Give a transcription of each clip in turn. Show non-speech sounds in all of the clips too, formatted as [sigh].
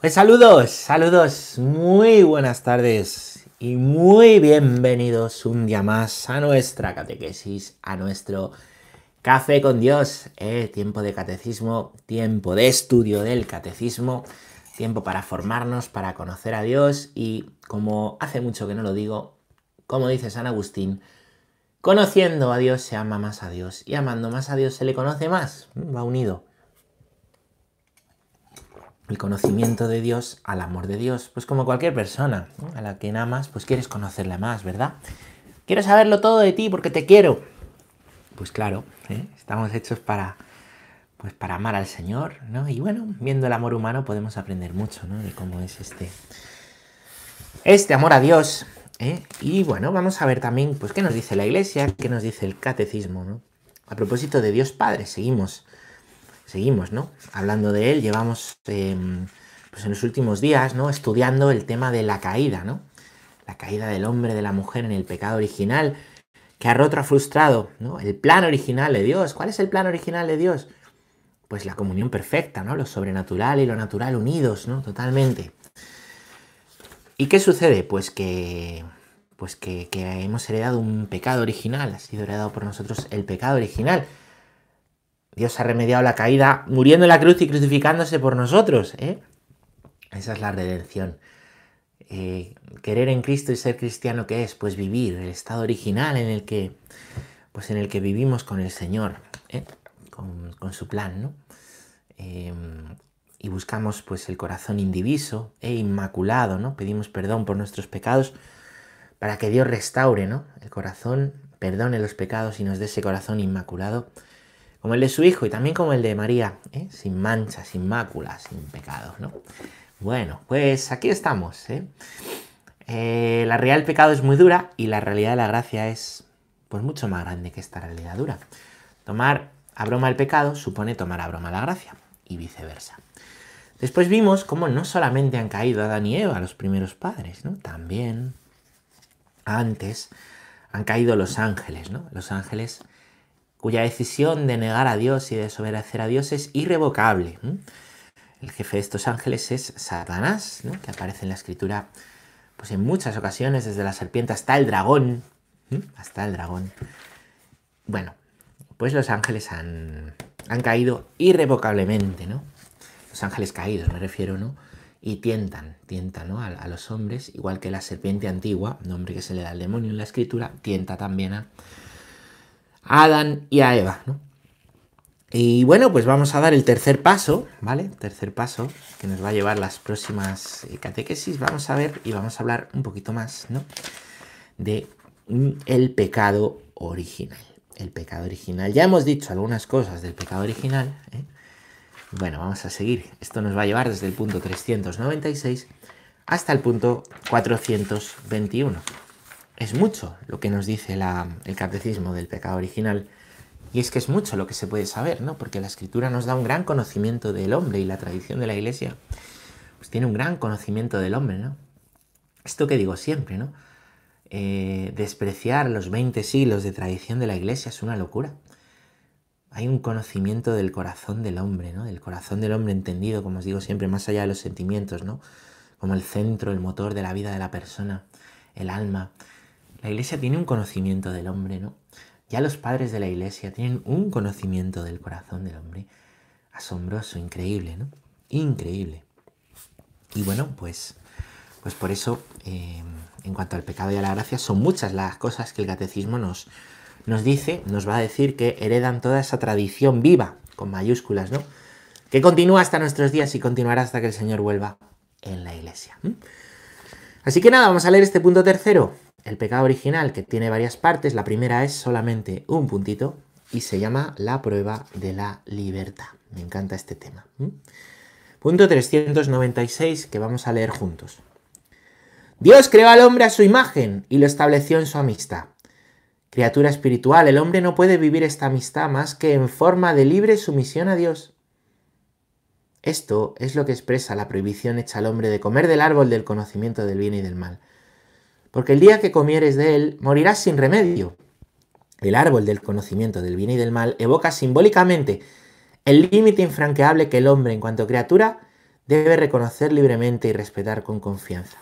Pues saludos, saludos, muy buenas tardes y muy bienvenidos un día más a nuestra catequesis, a nuestro café con Dios, eh, tiempo de catecismo, tiempo de estudio del catecismo, tiempo para formarnos, para conocer a Dios y como hace mucho que no lo digo, como dice San Agustín, conociendo a Dios se ama más a Dios y amando más a Dios se le conoce más, va unido el conocimiento de Dios al amor de Dios. Pues como cualquier persona a la que amas, pues quieres conocerla más, ¿verdad? Quiero saberlo todo de ti porque te quiero. Pues claro, ¿eh? estamos hechos para, pues para amar al Señor, ¿no? Y bueno, viendo el amor humano podemos aprender mucho, ¿no? De cómo es este, este amor a Dios. ¿eh? Y bueno, vamos a ver también, pues, qué nos dice la Iglesia, qué nos dice el Catecismo, ¿no? A propósito de Dios Padre, seguimos seguimos, ¿no? Hablando de él, llevamos em, pues en los últimos días, ¿no? Estudiando el tema de la caída, ¿no? La caída del hombre, de la mujer en el pecado original, que ha roto, ha frustrado, ¿no? El plan original de Dios. ¿Cuál es el plan original de Dios? Pues la comunión perfecta, ¿no? Lo sobrenatural y lo natural unidos, ¿no? Totalmente. ¿Y qué sucede? Pues que, pues que, que hemos heredado un pecado original, ha sido heredado por nosotros el pecado original Dios ha remediado la caída muriendo en la cruz y crucificándose por nosotros. ¿eh? Esa es la redención. Eh, querer en Cristo y ser cristiano, ¿qué es? Pues vivir el estado original en el que, pues en el que vivimos con el Señor, ¿eh? con, su plan, ¿no? y buscamos pues el corazón indiviso e inmaculado, ¿no? Pedimos perdón por nuestros pecados para que Dios restaure, ¿no? El corazón, perdone los pecados y nos dé ese corazón inmaculado como el de su hijo y también como el de María, ¿eh? sin manchas, sin máculas, sin pecados, ¿no? Bueno, pues aquí estamos. ¿eh? Eh, la realidad del pecado es muy dura y la realidad de la gracia es pues mucho más grande que esta realidad dura. Tomar a broma el pecado supone tomar a broma la gracia y viceversa. Después vimos cómo no solamente han caído Adán y Eva, los primeros padres, ¿no? También antes han caído los ángeles, ¿no? Los ángeles cuya decisión de negar a Dios y desobedecer a Dios es irrevocable. El jefe de estos ángeles es Satanás, que aparece en la escritura pues en muchas ocasiones, desde la serpiente hasta el dragón. Hasta el dragón. Bueno, pues los ángeles han, han caído irrevocablemente, ¿no? Los ángeles caídos, me refiero, ¿no? Y tientan, tientan ¿no? a, a, los hombres, igual que la serpiente antigua, nombre que se le da al demonio en la escritura, tienta también a, Adán y a Eva, ¿no? Y bueno, pues vamos a dar el tercer paso, ¿vale? Tercer paso que nos va a llevar las próximas eh, catequesis. Vamos a ver y vamos a hablar un poquito más, ¿no? De mm, el pecado original. El pecado original. Ya hemos dicho algunas cosas del pecado original. ¿eh? Bueno, vamos a seguir. Esto nos va a llevar desde el punto 396 hasta el punto 421 es mucho lo que nos dice el catecismo del pecado original. Y es que es mucho lo que se puede saber, ¿no? Porque la escritura nos da un gran conocimiento del hombre y la tradición de la iglesia pues tiene un gran conocimiento del hombre, ¿no? Esto que digo siempre, ¿no? Eh, despreciar los 20 siglos de tradición de la iglesia es una locura. Hay un conocimiento del corazón del hombre, ¿no? Del corazón del hombre entendido, como os digo siempre, más allá de los sentimientos, ¿no? Como el centro, el motor de la vida de la persona, el alma. La iglesia tiene un conocimiento del hombre, ¿no? Ya los padres de la iglesia tienen un conocimiento del corazón del hombre asombroso, increíble, ¿no? Increíble. Y bueno, pues, pues por eso, eh, en cuanto al pecado y a la gracia, son muchas las cosas que el catecismo nos, nos dice, nos va a decir que heredan toda esa tradición viva, con mayúsculas, ¿no? Que continúa hasta nuestros días y continuará hasta que el Señor vuelva en la iglesia. Así que nada, vamos a leer este punto tercero el pecado original, que tiene varias partes, la primera es solamente un puntito y se llama la prueba de la libertad. Me encanta este tema. Punto 396 que vamos a leer juntos. Dios creó al hombre a su imagen y lo estableció en su amistad. Criatura espiritual, el hombre no puede vivir esta amistad más que en forma de libre sumisión a Dios. Esto es lo que expresa la prohibición hecha al hombre de comer del árbol del conocimiento del bien y del mal porque el día que comieres de él morirás sin remedio. El árbol del conocimiento del bien y del mal evoca simbólicamente el límite infranqueable que el hombre en cuanto criatura debe reconocer libremente y respetar con confianza.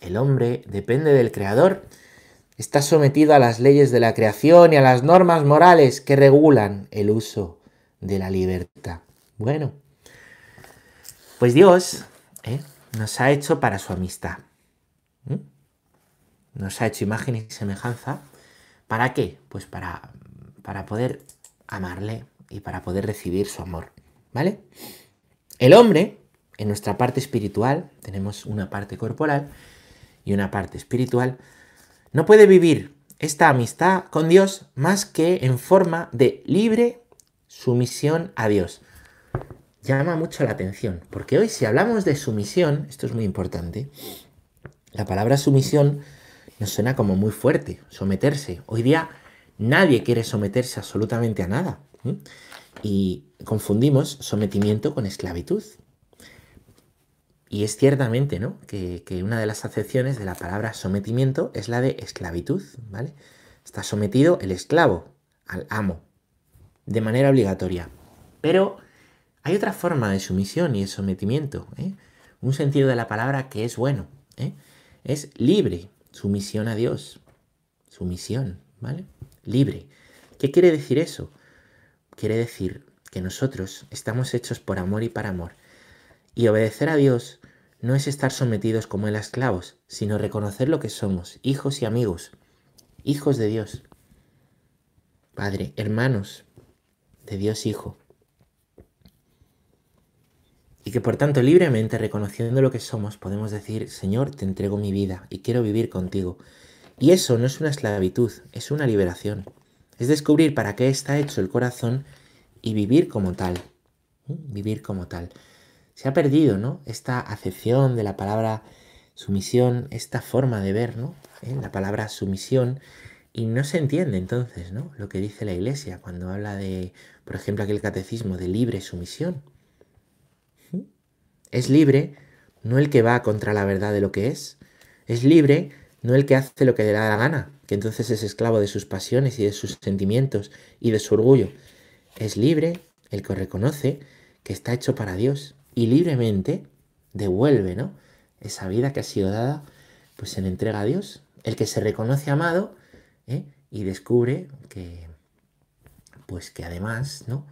El hombre depende del Creador, está sometido a las leyes de la creación y a las normas morales que regulan el uso de la libertad. Bueno, pues Dios ¿eh? nos ha hecho para su amistad. Nos ha hecho imagen y semejanza. ¿Para qué? Pues para, para poder amarle y para poder recibir su amor. ¿Vale? El hombre, en nuestra parte espiritual, tenemos una parte corporal y una parte espiritual, no puede vivir esta amistad con Dios más que en forma de libre sumisión a Dios. Llama mucho la atención, porque hoy si hablamos de sumisión, esto es muy importante, la palabra sumisión nos suena como muy fuerte, someterse. Hoy día nadie quiere someterse absolutamente a nada. Y confundimos sometimiento con esclavitud. Y es ciertamente, ¿no? Que, una de las acepciones de la palabra sometimiento es la de esclavitud, ¿vale? Está sometido el esclavo al amo, de manera obligatoria. Pero hay otra forma de sumisión y de sometimiento, ¿eh? Un sentido de la palabra que es bueno, ¿eh? Es libre, sumisión a Dios, sumisión, ¿vale? Libre. ¿Qué quiere decir eso? Quiere decir que nosotros estamos hechos por amor y para amor. Y obedecer a Dios no es estar sometidos como el esclavos, sino reconocer lo que somos, hijos y amigos, hijos de Dios. Padre, hermanos de Dios Hijo. Y que por tanto libremente, reconociendo lo que somos, podemos decir, Señor, te entrego mi vida y quiero vivir contigo. Y eso no es una esclavitud, es una liberación. Es descubrir para qué está hecho el corazón y vivir como tal. Vivir como tal se ha perdido, ¿no? Esta acepción de la palabra sumisión, esta forma de ver, ¿no? ¿Eh? La palabra sumisión y no se entiende entonces, ¿no? Lo que dice la Iglesia cuando habla de, por ejemplo, aquel catecismo de libre sumisión. Es libre no el que va contra la verdad de lo que es, es libre no el que hace lo que le da la gana, que entonces es esclavo de sus pasiones y de sus sentimientos y de su orgullo. Es libre el que reconoce que está hecho para Dios y libremente devuelve, ¿no? Esa vida que ha sido dada, pues se le entrega a Dios. El que se reconoce amado ¿eh? y descubre que, pues que además, ¿no?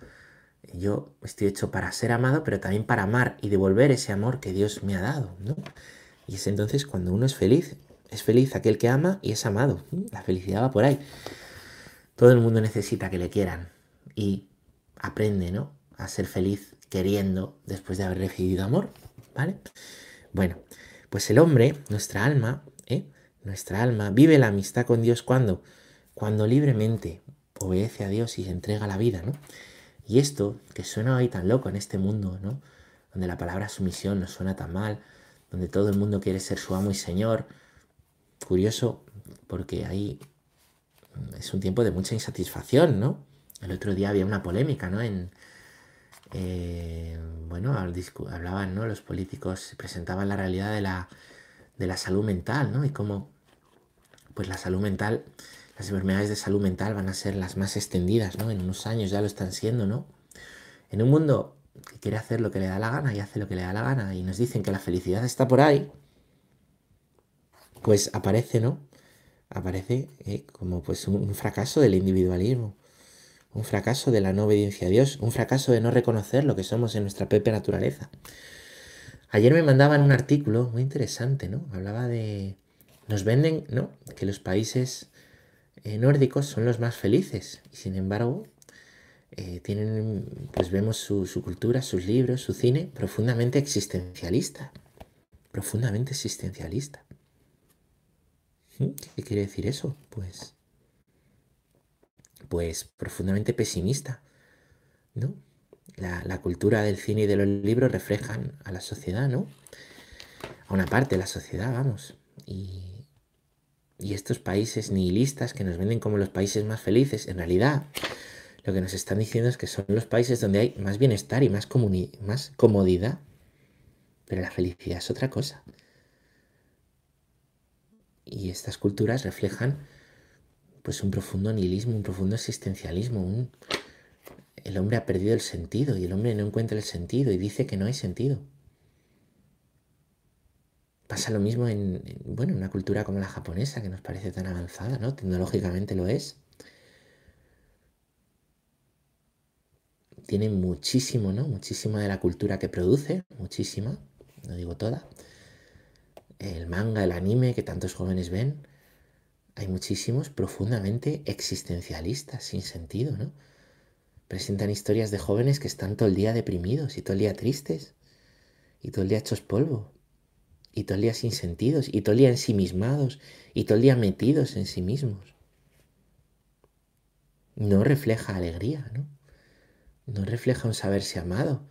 Yo estoy hecho para ser amado, pero también para amar y devolver ese amor que Dios me ha dado, ¿no? Y es entonces cuando uno es feliz, es feliz aquel que ama y es amado. La felicidad va por ahí. Todo el mundo necesita que le quieran y aprende, ¿no? A ser feliz queriendo después de haber recibido amor, ¿vale? Bueno, pues el hombre, nuestra alma, ¿eh? nuestra alma vive la amistad con Dios cuando, cuando libremente obedece a Dios y se entrega la vida, ¿no? Y esto, que suena hoy tan loco en este mundo, ¿no? Donde la palabra sumisión nos suena tan mal, donde todo el mundo quiere ser su amo y señor. Curioso, porque ahí es un tiempo de mucha insatisfacción, ¿no? El otro día había una polémica, ¿no? En, eh, bueno, hablaban, ¿no? Los políticos presentaban la realidad de la, de la salud mental, ¿no? Y cómo, pues la salud mental, las enfermedades de salud mental van a ser las más extendidas, ¿no? En unos años ya lo están siendo, ¿no? En un mundo que quiere hacer lo que le da la gana y hace lo que le da la gana y nos dicen que la felicidad está por ahí, pues aparece, ¿no? Aparece eh, como pues un fracaso del individualismo un fracaso de la no obediencia a Dios, un fracaso de no reconocer lo que somos en nuestra propia naturaleza. Ayer me mandaban un artículo muy interesante, ¿no? Hablaba de... Nos venden, ¿no? Que los países eh, nórdicos son los más felices y sin embargo eh, tienen, pues vemos su, su cultura, sus libros, su cine profundamente existencialista. Profundamente existencialista. ¿Mm? ¿Qué quiere decir eso? Pues pues profundamente pesimista, ¿no? La, cultura del cine y de los libros reflejan a la sociedad, ¿no? A una parte de la sociedad, vamos. Y, y estos países nihilistas que nos venden como los países más felices, en realidad lo que nos están diciendo es que son los países donde hay más bienestar y más, más comodidad. Pero la felicidad es otra cosa. Y estas culturas reflejan pues un profundo nihilismo, un profundo existencialismo. El hombre ha perdido el sentido y el hombre no encuentra el sentido y dice que no hay sentido. Pasa lo mismo en, bueno, en una cultura como la japonesa, que nos parece tan avanzada, ¿no? Tecnológicamente lo es. Tiene muchísimo, ¿no? Muchísima de la cultura que produce, muchísima, no digo toda. El manga, el anime que tantos jóvenes ven, hay muchísimos profundamente existencialistas, sin sentido, ¿no? Presentan historias de jóvenes que están todo el día deprimidos y todo el día tristes y todo el día hechos polvo y todo el día sin sentidos y todo el día ensimismados y todo el día metidos en sí mismos. No refleja alegría, ¿no? No refleja un saberse amado,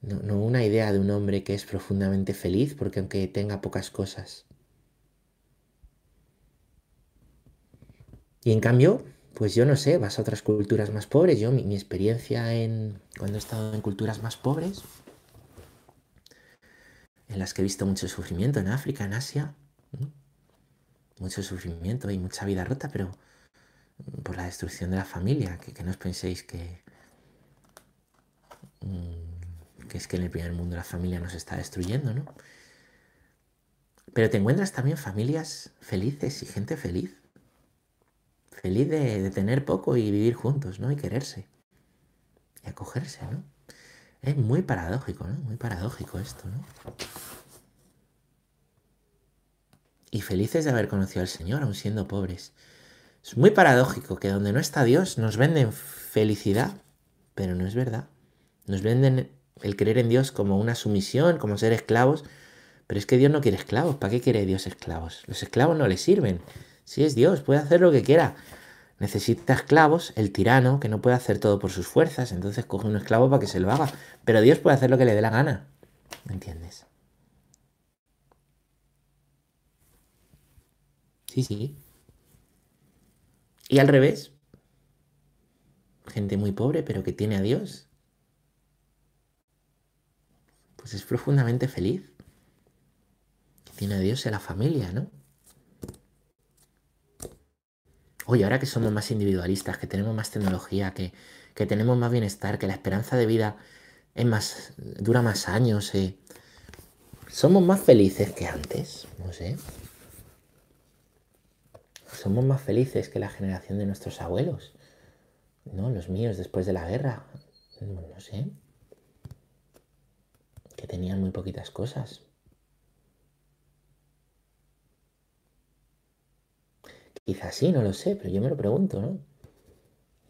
no, no una idea de un hombre que es profundamente feliz porque aunque tenga pocas cosas, Y en cambio, pues yo no sé, vas a otras culturas más pobres. Yo, mi, experiencia en cuando he estado en culturas más pobres, en las que he visto mucho sufrimiento en África, en Asia, mucho sufrimiento y mucha vida rota, pero por la destrucción de la familia, que, no os penséis que, mm, que es que en el primer mundo la familia nos está destruyendo, ¿no? Pero te encuentras también familias felices y gente feliz feliz de, tener poco y vivir juntos, ¿no? Y quererse. Y acogerse, ¿no? Es muy paradójico, ¿no? Muy paradójico esto, ¿no? Y felices de haber conocido al Señor, aun siendo pobres. Es muy paradójico que donde no está Dios nos venden felicidad, pero no es verdad. Nos venden el creer en Dios como una sumisión, como ser esclavos, pero es que Dios no quiere esclavos. ¿Para qué quiere Dios esclavos? Los esclavos no le sirven. Si es Dios, puede hacer lo que quiera. Necesita esclavos, el tirano, que no puede hacer todo por sus fuerzas, entonces coge un esclavo para que se lo haga. Pero Dios puede hacer lo que le dé la gana. ¿Me entiendes? Sí, sí. Y al revés, gente muy pobre pero que tiene a Dios, pues es profundamente feliz. Que tiene a Dios en la familia, ¿no? Oye, ahora que somos más individualistas, que tenemos más tecnología, que, tenemos más bienestar, que la esperanza de vida es más, dura más años, eh, somos más felices que antes, no sé. Somos más felices que la generación de nuestros abuelos, ¿no? Los míos después de la guerra, no sé. Que tenían muy poquitas cosas. Quizás sí, no lo sé, pero yo me lo pregunto, ¿no?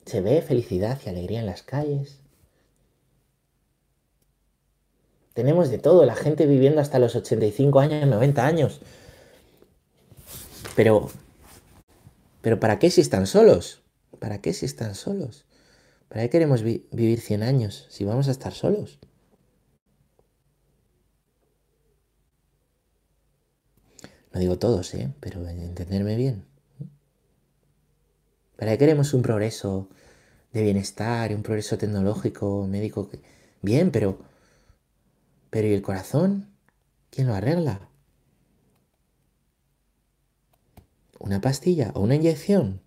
Se ve felicidad y alegría en las calles. Tenemos de todo, la gente viviendo hasta los 85 años, 90 años. Pero, pero ¿para qué si están solos? ¿Para qué si están solos? ¿Para qué queremos vivir 100 años si vamos a estar solos? No digo todos, ¿eh? Pero entenderme bien. ¿Para qué queremos un progreso de bienestar un progreso tecnológico, médico? Bien, pero... Pero ¿y el corazón? ¿Quién lo arregla? ¿Una pastilla o una inyección?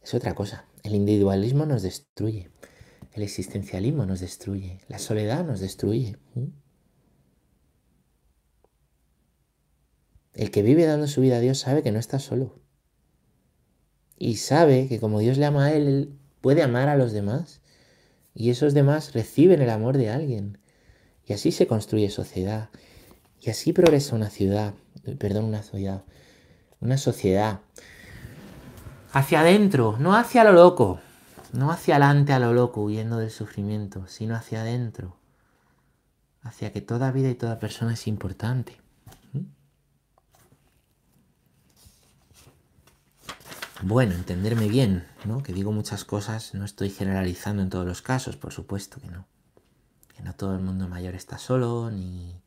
Es otra cosa. El individualismo nos destruye. El existencialismo nos destruye. La soledad nos destruye. El que vive dando su vida a Dios sabe que no está solo. Y sabe que como Dios le ama a él, él puede amar a los demás. Y esos demás reciben el amor de alguien. Y así se construye sociedad. Y así progresa una ciudad, perdón, una una sociedad. Hacia adentro, no hacia lo loco, no hacia adelante a lo loco, huyendo del sufrimiento, sino hacia adentro. Hacia que toda vida y toda persona es importante. Bueno, entenderme bien, ¿no? Que digo muchas cosas, no estoy generalizando en todos los casos, por supuesto que no. Que no todo el mundo mayor está solo, ni,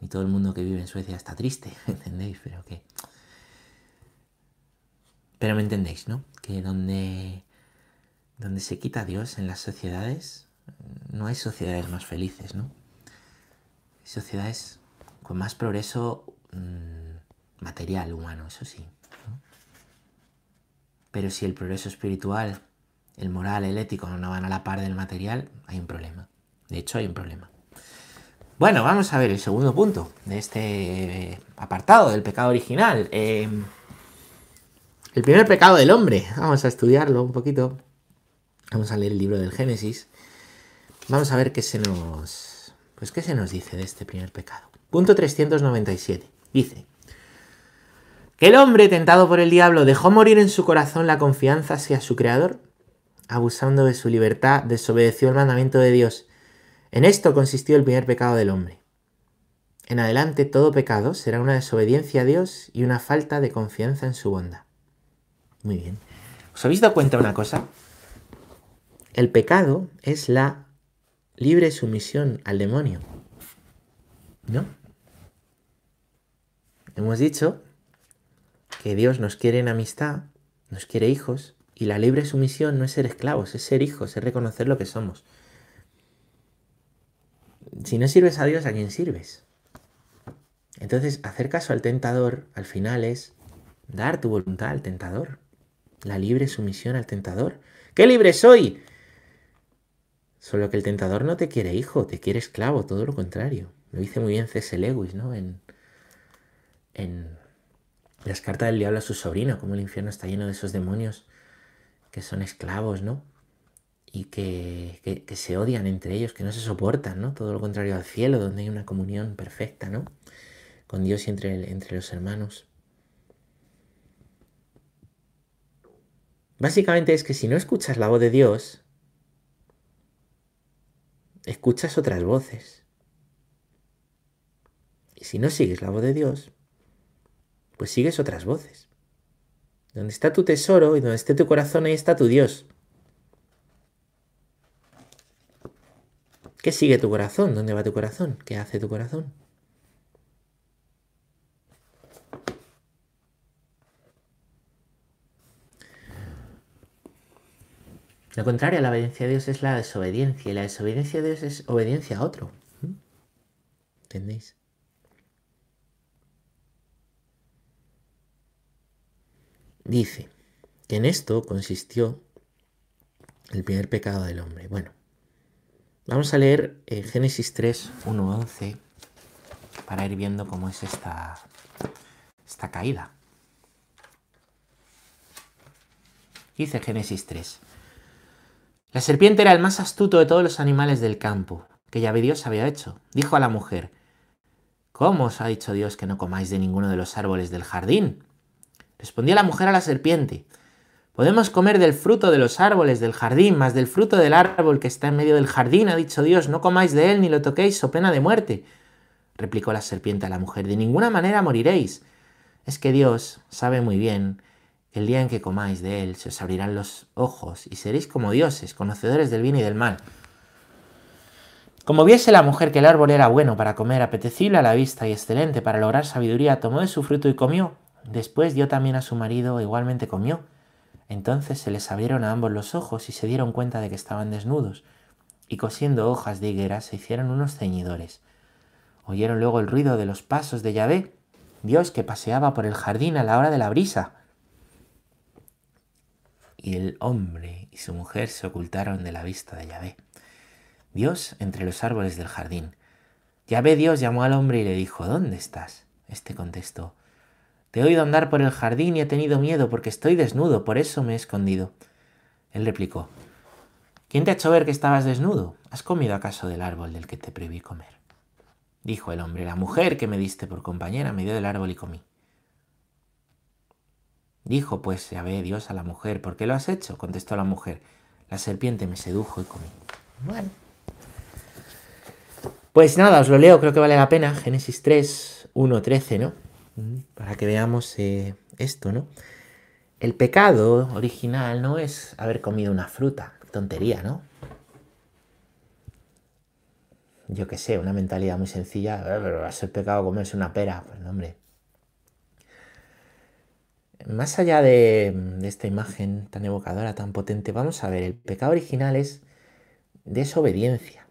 ni todo el mundo que vive en Suecia está triste, [laughs] ¿entendéis? Pero que... Pero me entendéis, ¿no? Que donde, donde se quita Dios en las sociedades, no hay sociedades más felices, ¿no? Hay sociedades con más progreso mm, material, humano, eso sí. Pero si el progreso espiritual el moral, el ético no van a la par del material, hay un problema. De hecho, hay un problema. Bueno, vamos a ver el segundo punto de este eh, apartado del pecado original. Em, el primer pecado del hombre. Vamos a estudiarlo un poquito. Vamos a leer el libro del Génesis. Vamos a ver qué se nos. Pues qué se nos dice de este primer pecado. Punto 397. Dice. Que el hombre, tentado por el diablo, dejó morir en su corazón la confianza hacia su creador, abusando de su libertad, desobedeció el mandamiento de Dios en esto consistió el primer pecado del hombre. En adelante todo pecado será una desobediencia a Dios y una falta de confianza en su bondad. Muy bien. ¿Os habéis dado cuenta de una cosa? El pecado es la libre sumisión al demonio. ¿No? Hemos dicho que Dios nos quiere en amistad, nos quiere hijos, y la libre sumisión no es ser esclavos, es ser hijos, es reconocer lo que somos si no sirves a Dios, ¿a quién sirves? Entonces, hacer caso al tentador al final es dar tu voluntad al tentador, la libre sumisión al tentador. ¿Qué libre soy? Solo que el tentador no te quiere hijo, te quiere esclavo, todo lo contrario. Lo dice muy bien C.S. Lewis, ¿no? En, en las cartas del diablo a su sobrino, como el infierno está lleno de esos demonios que son esclavos, ¿no? y que, se odian entre ellos, que no se soportan, ¿no? Todo lo contrario al cielo, donde hay una comunión perfecta, ¿no? Con Dios y entre, entre los hermanos. Básicamente es que si no escuchas la voz de Dios, escuchas otras voces. Y si no sigues la voz de Dios, pues sigues otras voces. Donde está tu tesoro y donde esté tu corazón, ahí está tu Dios. ¿Qué sigue tu corazón? ¿Dónde va tu corazón? ¿Qué hace tu corazón? Lo contrario a la obediencia a Dios es la desobediencia y la desobediencia a Dios es obediencia a otro. ¿Entendéis? Dice que en esto consistió el primer pecado del hombre. Bueno, Vamos a leer eh, Génesis 3, 1, 11 para ir viendo cómo es esta, esta caída. Dice Génesis 3. La serpiente era el más astuto de todos los animales del campo que Yahvé Dios había hecho. Dijo a la mujer, ¿Cómo os ha dicho Dios que no comáis de ninguno de los árboles del jardín? Respondió la mujer a la serpiente, Podemos comer del fruto de los árboles del jardín, más del fruto del árbol que está en medio del jardín, ha dicho Dios, no comáis de él ni lo toquéis o pena de muerte. Replicó la serpiente a la mujer, de ninguna manera moriréis. Es que Dios sabe muy bien que el día en que comáis de él se os abrirán los ojos y seréis como dioses, conocedores del bien y del mal. Como viese la mujer que el árbol era bueno para comer, apetecible a la vista y excelente para lograr sabiduría, tomó de su fruto y comió. Después dio también a su marido, igualmente comió. Entonces se les abrieron a ambos los ojos y se dieron cuenta de que estaban desnudos, y cosiendo hojas de higuera se hicieron unos ceñidores. Oyeron luego el ruido de los pasos de Yahvé, Dios que paseaba por el jardín a la hora de la brisa. Y el hombre y su mujer se ocultaron de la vista de Yahvé. Dios entre los árboles del jardín. Yahvé Dios llamó al hombre y le dijo, ¿Dónde estás? Este contestó, te he oído andar por el jardín y he tenido miedo porque estoy desnudo, por eso me he escondido. Él replicó, ¿Quién te ha hecho ver que estabas desnudo? ¿Has comido acaso del árbol del que te prohibí comer? Dijo el hombre, la mujer que me diste por compañera me dio del árbol y comí. Dijo pues ve Dios a la mujer, ¿por qué lo has hecho? Contestó la mujer, la serpiente me sedujo y comí. Bueno. Pues nada, os lo leo, creo que vale la pena. Génesis 3, 1, 13, ¿no? Para que veamos eh, esto, ¿no? El pecado original no es haber comido una fruta, tontería, ¿no? Yo qué sé, una mentalidad muy sencilla, eh, pero va a ser pecado comerse una pera, pues no, hombre. Más allá de, de esta imagen tan evocadora, tan potente, vamos a ver, el pecado original es desobediencia.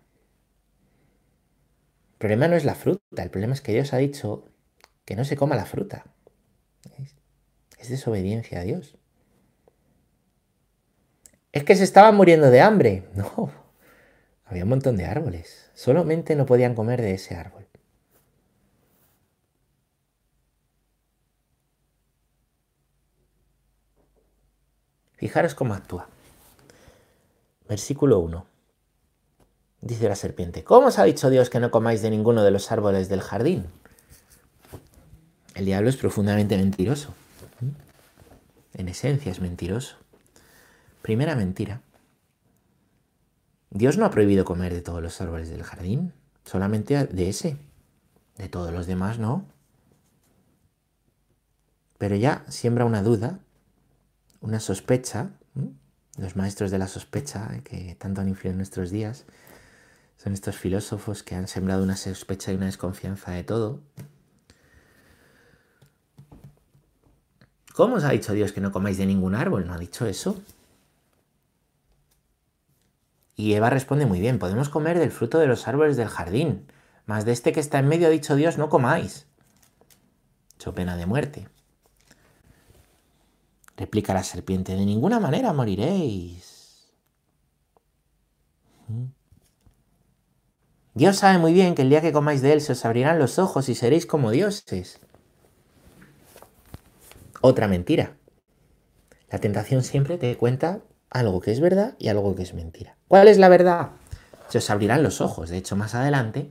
El problema no es la fruta, el problema es que Dios ha dicho que no se coma la fruta. Es desobediencia a Dios. es que se estaban muriendo de hambre. [laughs] No, había un montón de árboles. Solamente no podían comer de ese árbol. Fijaros cómo actúa. Versículo 1. Dice la serpiente, ¿cómo os ha dicho Dios que no comáis de ninguno de los árboles del jardín? El diablo es profundamente mentiroso. En esencia es mentiroso. Primera mentira. Dios no ha prohibido comer de todos los árboles del jardín, solamente de ese. De todos los demás no. Pero ya siembra una duda, una sospecha. Los maestros de la sospecha, eh, que tanto han influido en nuestros días, son estos filósofos que han sembrado una sospecha y una desconfianza de todo. ¿Cómo os ha dicho Dios que no comáis de ningún árbol? ¿No ha dicho eso? Y Eva responde muy bien, podemos comer del fruto de los árboles del jardín, mas de este que está en medio ha dicho Dios, no comáis. Hecho pena de muerte. Replica la serpiente, de ninguna manera moriréis. Dios sabe muy bien que el día que comáis de él se os abrirán los ojos y seréis como dioses. Otra mentira. La tentación siempre te cuenta algo que es verdad y algo que es mentira. ¿Cuál es la verdad? Se os abrirán los ojos. De hecho, más adelante,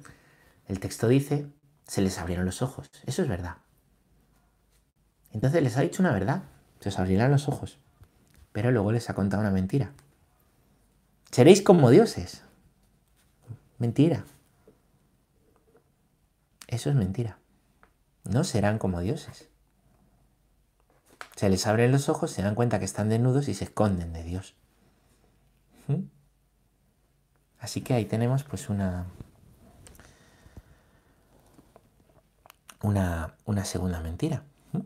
el texto dice, se les abrieron los ojos. Eso es verdad. Entonces les ha dicho una verdad. Se os abrirán los ojos. Pero luego les ha contado una mentira. Seréis como dioses. Mentira. Eso es mentira. No serán como dioses. Se les abren los ojos, se dan cuenta que están desnudos y se esconden de Dios. ¿Mm? Así que ahí tenemos pues una, una, una segunda mentira. ¿Mm?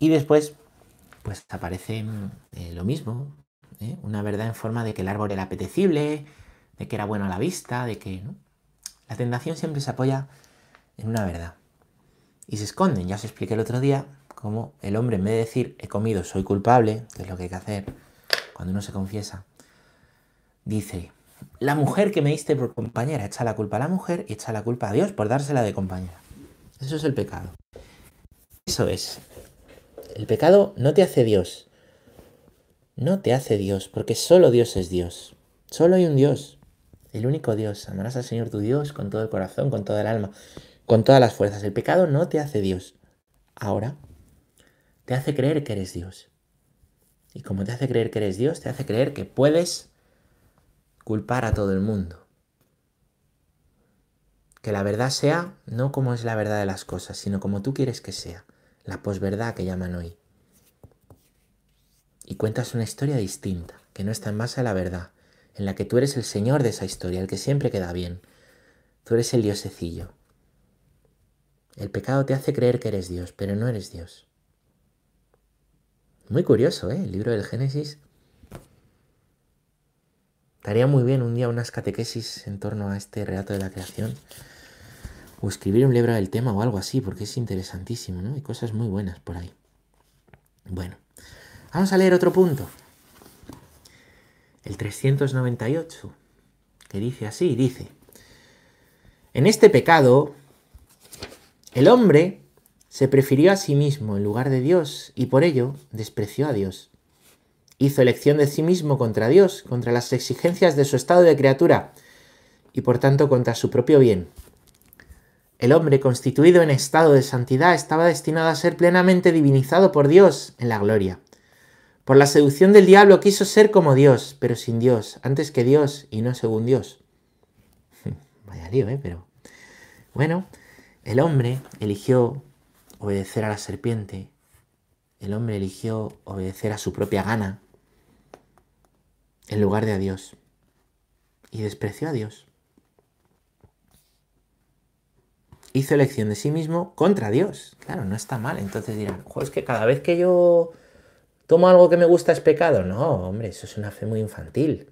Y después, pues aparece eh, lo mismo, ¿eh? una verdad en forma de que el árbol era apetecible, de que era bueno a la vista, de que... La tentación siempre se apoya en una verdad. Y se esconden, ya os expliqué el otro día, cómo el hombre en vez de decir he comido, soy culpable, que es lo que hay que hacer cuando uno se confiesa, dice, la mujer que me diste por compañera, echa la culpa a la mujer y echa la culpa a Dios por dársela de compañera. Eso es el pecado. Eso es. El pecado no te hace Dios, no te hace Dios, porque solo Dios es Dios. Solo hay un Dios, el único Dios. Amarás al Señor tu Dios con todo el corazón, con toda el alma, con todas las fuerzas. El pecado no te hace Dios. Ahora, te hace creer que eres Dios. Y como te hace creer que eres Dios, te hace creer que puedes culpar a todo el mundo. Que la verdad sea no como es la verdad de las cosas, sino como tú quieres que sea. La posverdad que llaman hoy y cuentas una historia distinta, que no está en base a la verdad, en la que tú eres el señor de esa historia, el que siempre queda bien. Tú eres el diosecillo. El pecado te hace creer que eres Dios, pero no eres Dios. Muy curioso, ¿eh? El libro del Génesis. Estaría muy bien un día unas catequesis en torno a este relato de la creación. O escribir un libro del tema o algo así, porque es interesantísimo, ¿no? Hay cosas muy buenas por ahí. Bueno. Vamos a leer otro punto. El 398, que dice así, dice, en este pecado, el hombre se prefirió a sí mismo en lugar de Dios y por ello despreció a Dios. Hizo elección de sí mismo contra Dios, contra las exigencias de su estado de criatura y por tanto contra su propio bien. El hombre constituido en estado de santidad estaba destinado a ser plenamente divinizado por Dios en la gloria. Por la seducción del diablo quiso ser como Dios, pero sin Dios, antes que Dios y no según Dios. [laughs] Vaya lío, ¿eh? Pero bueno, el hombre eligió obedecer a la serpiente, el hombre eligió obedecer a su propia gana en lugar de a Dios y despreció a Dios. Hizo elección de sí mismo contra Dios. Claro, no está mal. Entonces dirán, es que cada vez que yo ¿Tomo algo que me gusta es pecado? No, hombre, eso es una fe muy infantil.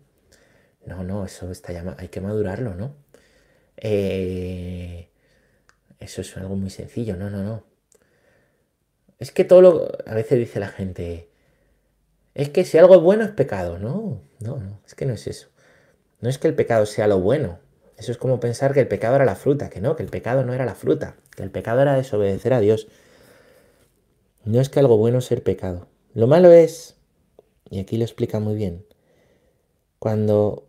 No, no, eso está ya, hay que madurarlo, ¿no? eh, eso es algo muy sencillo, no, no, no. Es que todo lo... A veces dice la gente, es que si algo es bueno es pecado. No, no, no, es que no es eso. No es que el pecado sea lo bueno. Eso es como pensar que el pecado era la fruta, que no, que el pecado no era la fruta, que el pecado era desobedecer a Dios. No es que algo bueno sea pecado. Lo malo es, y aquí lo explica muy bien, cuando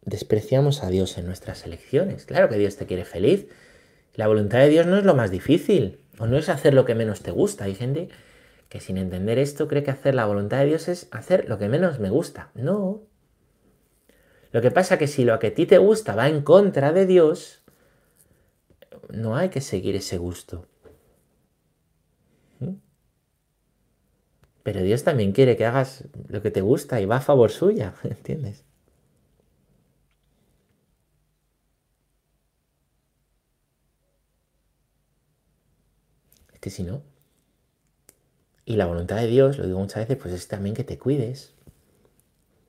despreciamos a Dios en nuestras elecciones. Claro que Dios te quiere feliz. La voluntad de Dios no es lo más difícil, o no es hacer lo que menos te gusta. Hay gente que sin entender esto cree que hacer la voluntad de Dios es hacer lo que menos me gusta. No. Lo que pasa es que si lo que a ti te gusta va en contra de Dios, no hay que seguir ese gusto. Pero Dios también quiere que hagas lo que te gusta y va a favor suya, [laughs] ¿entiendes? Es que si no, y la voluntad de Dios, lo digo muchas veces, pues es también que te cuides,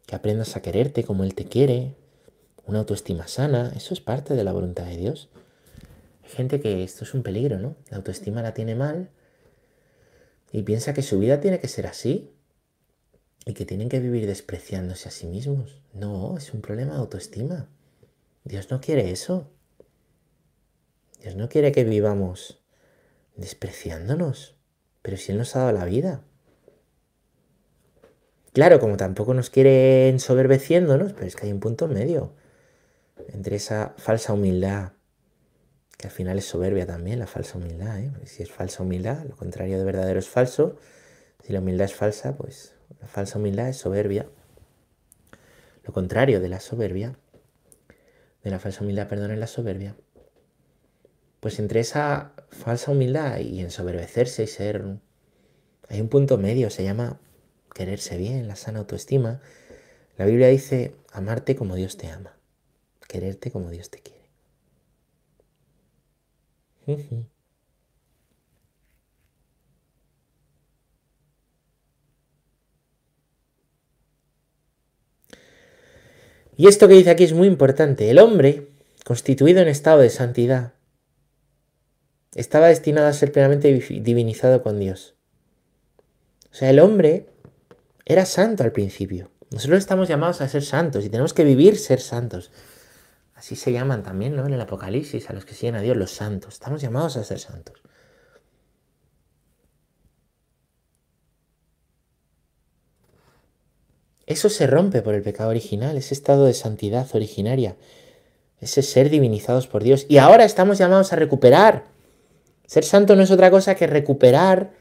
que aprendas a quererte como Él te quiere, una autoestima sana, eso es parte de la voluntad de Dios. Hay gente que esto es un peligro, ¿no? La autoestima la tiene mal y piensa que su vida tiene que ser así y que tienen que vivir despreciándose a sí mismos. No, es un problema de autoestima. Dios no quiere eso. Dios no quiere que vivamos despreciándonos. Pero si Él nos ha dado la vida. Claro, como tampoco nos quiere ensoberbeciéndonos, pero es que hay un punto medio entre esa falsa humildad, que al final es soberbia también, la falsa humildad. ¿eh? si es falsa humildad, lo contrario de verdadero es falso. Si la humildad es falsa, pues la falsa humildad es soberbia. Lo contrario de la soberbia, de la falsa humildad, perdón, es la soberbia. Pues entre esa falsa humildad y ensoberbecerse y ser... Hay un punto medio, se llama quererse bien, la sana autoestima. La Biblia dice amarte como Dios te ama, quererte como Dios te quiere. Y esto que dice aquí es muy importante. El hombre, constituido en estado de santidad, estaba destinado a ser plenamente divinizado con Dios. O sea, el hombre era santo al principio. Nosotros estamos llamados a ser santos y tenemos que vivir ser santos. Así se llaman también, ¿no? En el Apocalipsis, a los que siguen a Dios, los santos. Estamos llamados a ser santos. Eso se rompe por el pecado original, ese estado de santidad originaria, ese ser divinizados por Dios. Y ahora estamos llamados a recuperar ser santo no es otra cosa que recuperar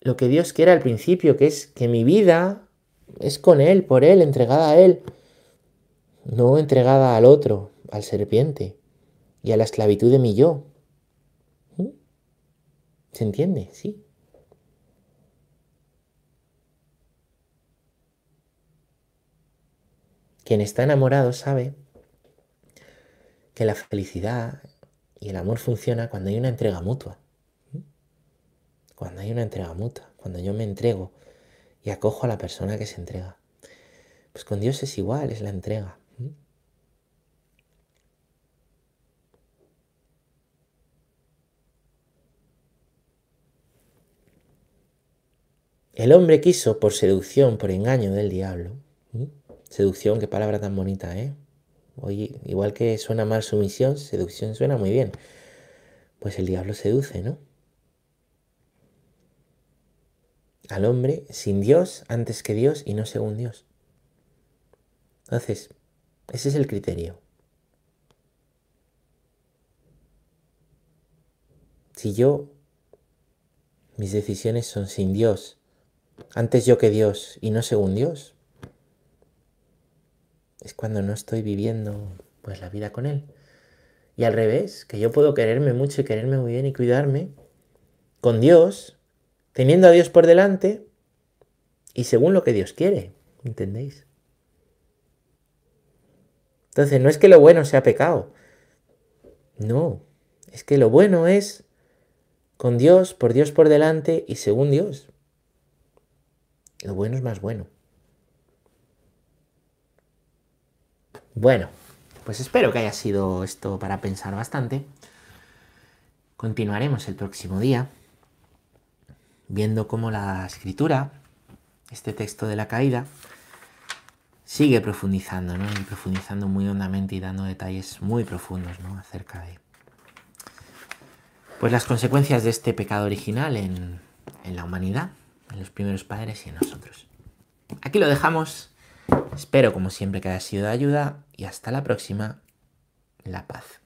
lo que Dios quiere al principio, que es que mi vida es con Él, por Él, entregada a Él, no entregada al otro, al serpiente y a la esclavitud de mi yo. ¿Se entiende? Sí. Quien está enamorado sabe que la felicidad, y el amor funciona cuando hay una entrega mutua. Cuando hay una entrega mutua, cuando yo me entrego y acojo a la persona que se entrega. Pues con Dios es igual, es la entrega. El hombre quiso, por seducción, por engaño del diablo, seducción, qué palabra tan bonita, ¿eh? Oye, igual que suena mal sumisión, seducción suena muy bien. Pues el diablo seduce, ¿no? Al hombre sin Dios, antes que Dios y no según Dios. Entonces, ese es el criterio. Si yo, mis decisiones son sin Dios, antes yo que Dios y no según Dios, es cuando no estoy viviendo pues la vida con él. Y al revés, que yo puedo quererme mucho y quererme muy bien y cuidarme con Dios, teniendo a Dios por delante y según lo que Dios quiere, ¿entendéis? Entonces, no es que lo bueno sea pecado. No, es que lo bueno es con Dios, por Dios por delante y según Dios. Lo bueno es más bueno. Bueno, Pues espero que haya sido esto para pensar bastante. Continuaremos el próximo día viendo cómo la escritura, este texto de la caída, sigue profundizando, ¿no? Y profundizando muy hondamente y dando detalles muy profundos, ¿no? Acerca de pues las consecuencias de este pecado original en, en la humanidad, en los primeros padres y en nosotros. Aquí lo dejamos. Espero, como siempre, que haya sido de ayuda y hasta la próxima. La paz.